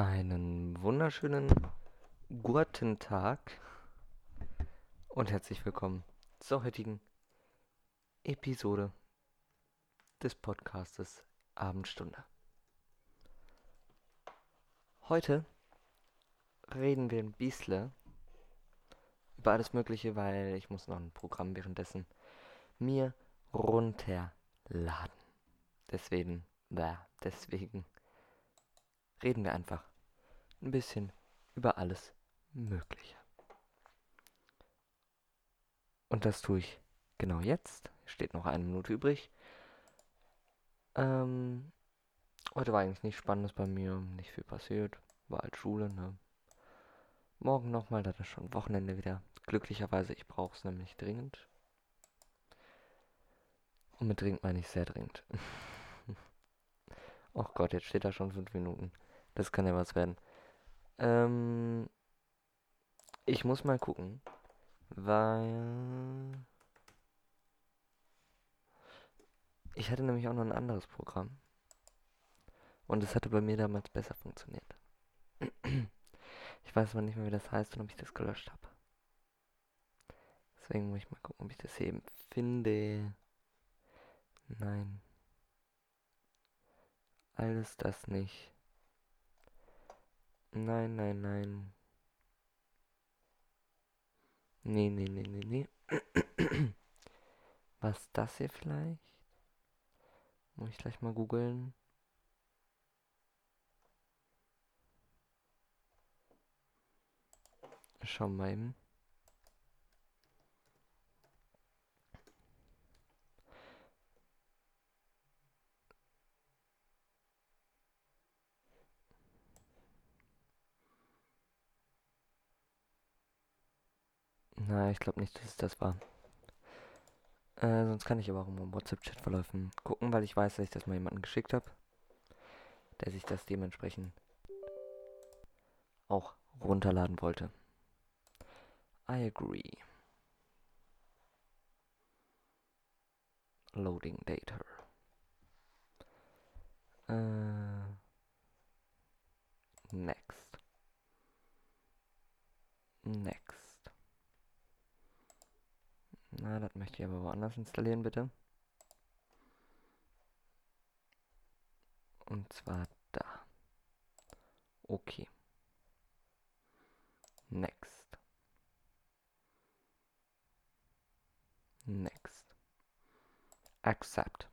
Einen wunderschönen guten Tag und herzlich willkommen zur heutigen Episode des Podcastes Abendstunde. Heute reden wir ein bisschen über alles Mögliche, weil ich muss noch ein Programm währenddessen mir runterladen. Deswegen, deswegen reden wir einfach ein bisschen über alles Mögliche. Und das tue ich genau jetzt. Steht noch eine Minute übrig. Ähm, heute war eigentlich nichts Spannendes bei mir, nicht viel passiert. War halt Schule, ne? Morgen nochmal, da ist schon Wochenende wieder. Glücklicherweise, ich brauche es nämlich dringend. Und mit dringend meine ich sehr dringend. oh Gott, jetzt steht da schon fünf Minuten. Das kann ja was werden. Ähm, ich muss mal gucken, weil ich hatte nämlich auch noch ein anderes Programm. Und es hatte bei mir damals besser funktioniert. Ich weiß aber nicht mehr, wie das heißt und ob ich das gelöscht habe. Deswegen muss ich mal gucken, ob ich das eben finde. Nein. Alles das nicht. Nein, nein, nein. Nee, nee, nee, nee, nee. Was das hier vielleicht? Muss ich gleich mal googeln. Schauen wir eben. Na, ich glaube nicht, dass es das war. Äh, sonst kann ich aber auch im WhatsApp-Chat-Verläufen gucken, weil ich weiß, dass ich das mal jemandem geschickt habe, der sich das dementsprechend auch runterladen wollte. I agree. Loading data. Äh, next. Next. Na, das möchte ich aber woanders installieren, bitte. Und zwar da. Okay. Next. Next. Accept.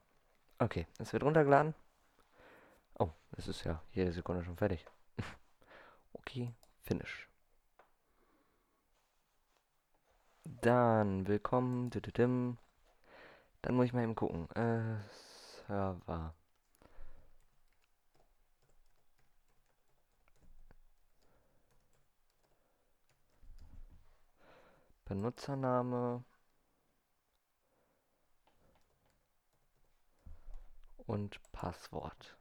Okay, es wird runtergeladen. Oh, es ist ja jede Sekunde schon fertig. okay, finish. Dann, willkommen. Dann muss ich mal eben gucken. Äh, Server. Benutzername. Und Passwort.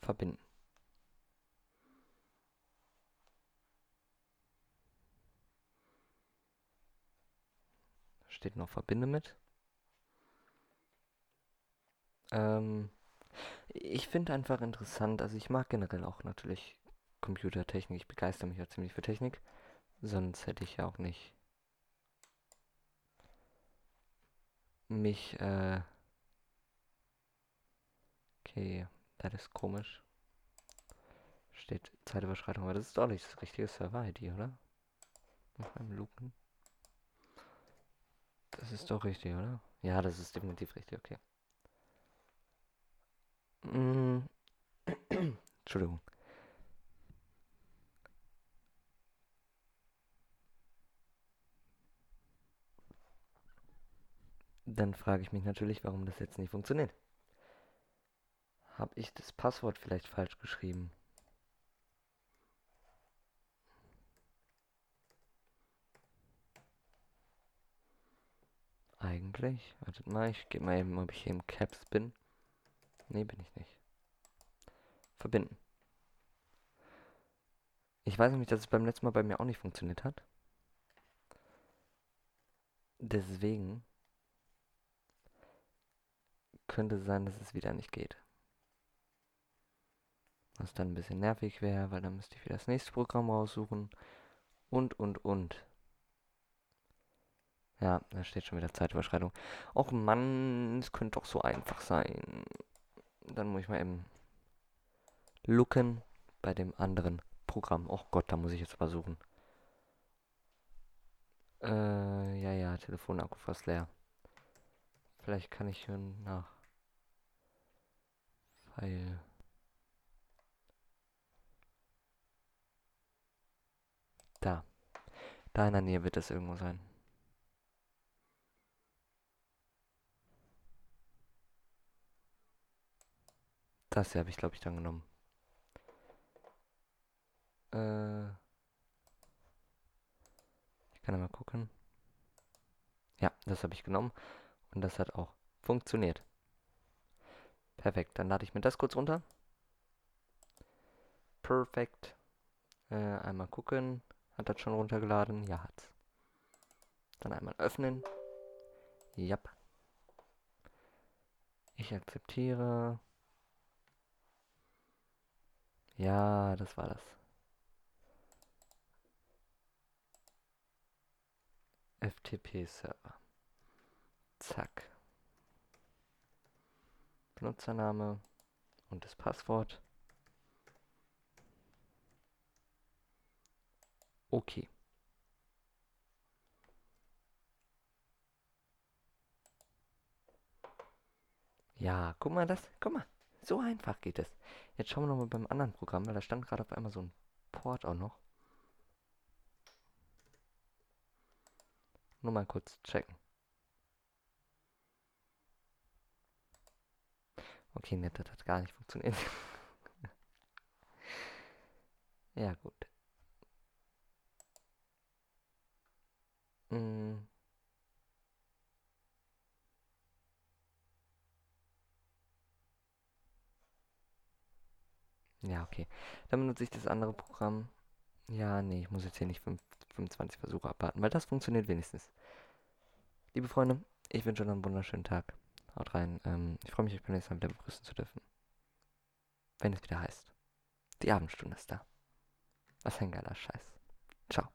Verbinden. Steht noch verbinde mit. Ähm, ich finde einfach interessant, also ich mag generell auch natürlich Computertechnik, ich begeister mich ja ziemlich für Technik, sonst hätte ich ja auch nicht mich, äh, okay, das ist komisch. Steht Zeitüberschreitung, aber das ist doch nicht das richtige Server-ID, oder? Auf einem Lupen. Das ist doch richtig, oder? Ja, das ist definitiv richtig, okay. Mm. Entschuldigung. Dann frage ich mich natürlich, warum das jetzt nicht funktioniert. Habe ich das Passwort vielleicht falsch geschrieben? Eigentlich. Wartet mal, ich gebe mal eben, ob ich hier im Caps bin. Nee, bin ich nicht. Verbinden. Ich weiß nämlich, dass es beim letzten Mal bei mir auch nicht funktioniert hat. Deswegen könnte sein, dass es wieder nicht geht. Was dann ein bisschen nervig wäre, weil dann müsste ich wieder das nächste Programm raussuchen. Und, und, und. Ja, da steht schon wieder Zeitüberschreitung. Och Mann, es könnte doch so einfach sein. Dann muss ich mal eben looken bei dem anderen Programm. Och Gott, da muss ich jetzt mal suchen. Äh, ja, ja, Telefonakku fast leer. Vielleicht kann ich hier nach. Weil. Da. Da in der Nähe wird es irgendwo sein. Das hier habe ich, glaube ich, dann genommen. Äh. Ich kann ja mal gucken. Ja, das habe ich genommen. Und das hat auch funktioniert. Perfekt, dann lade ich mir das kurz runter. Perfekt. Äh, einmal gucken. Hat das schon runtergeladen? Ja, hat's. Dann einmal öffnen. Ja. Ich akzeptiere. Ja, das war das. FTP-Server. Zack. Benutzername und das Passwort. Okay. Ja, guck mal das, guck mal, so einfach geht es. Jetzt schauen wir nochmal beim anderen Programm, weil da stand gerade auf einmal so ein Port auch noch. Nur mal kurz checken. Okay, nett, das hat gar nicht funktioniert. ja, gut. Mm. Ja, okay. Dann benutze ich das andere Programm. Ja, nee, ich muss jetzt hier nicht 25 Versuche abwarten, weil das funktioniert wenigstens. Liebe Freunde, ich wünsche euch einen wunderschönen Tag. Haut rein. Ähm, ich freue mich, euch beim nächsten Mal wieder begrüßen zu dürfen. Wenn es wieder heißt. Die Abendstunde ist da. Was ein geiler Scheiß. Ciao.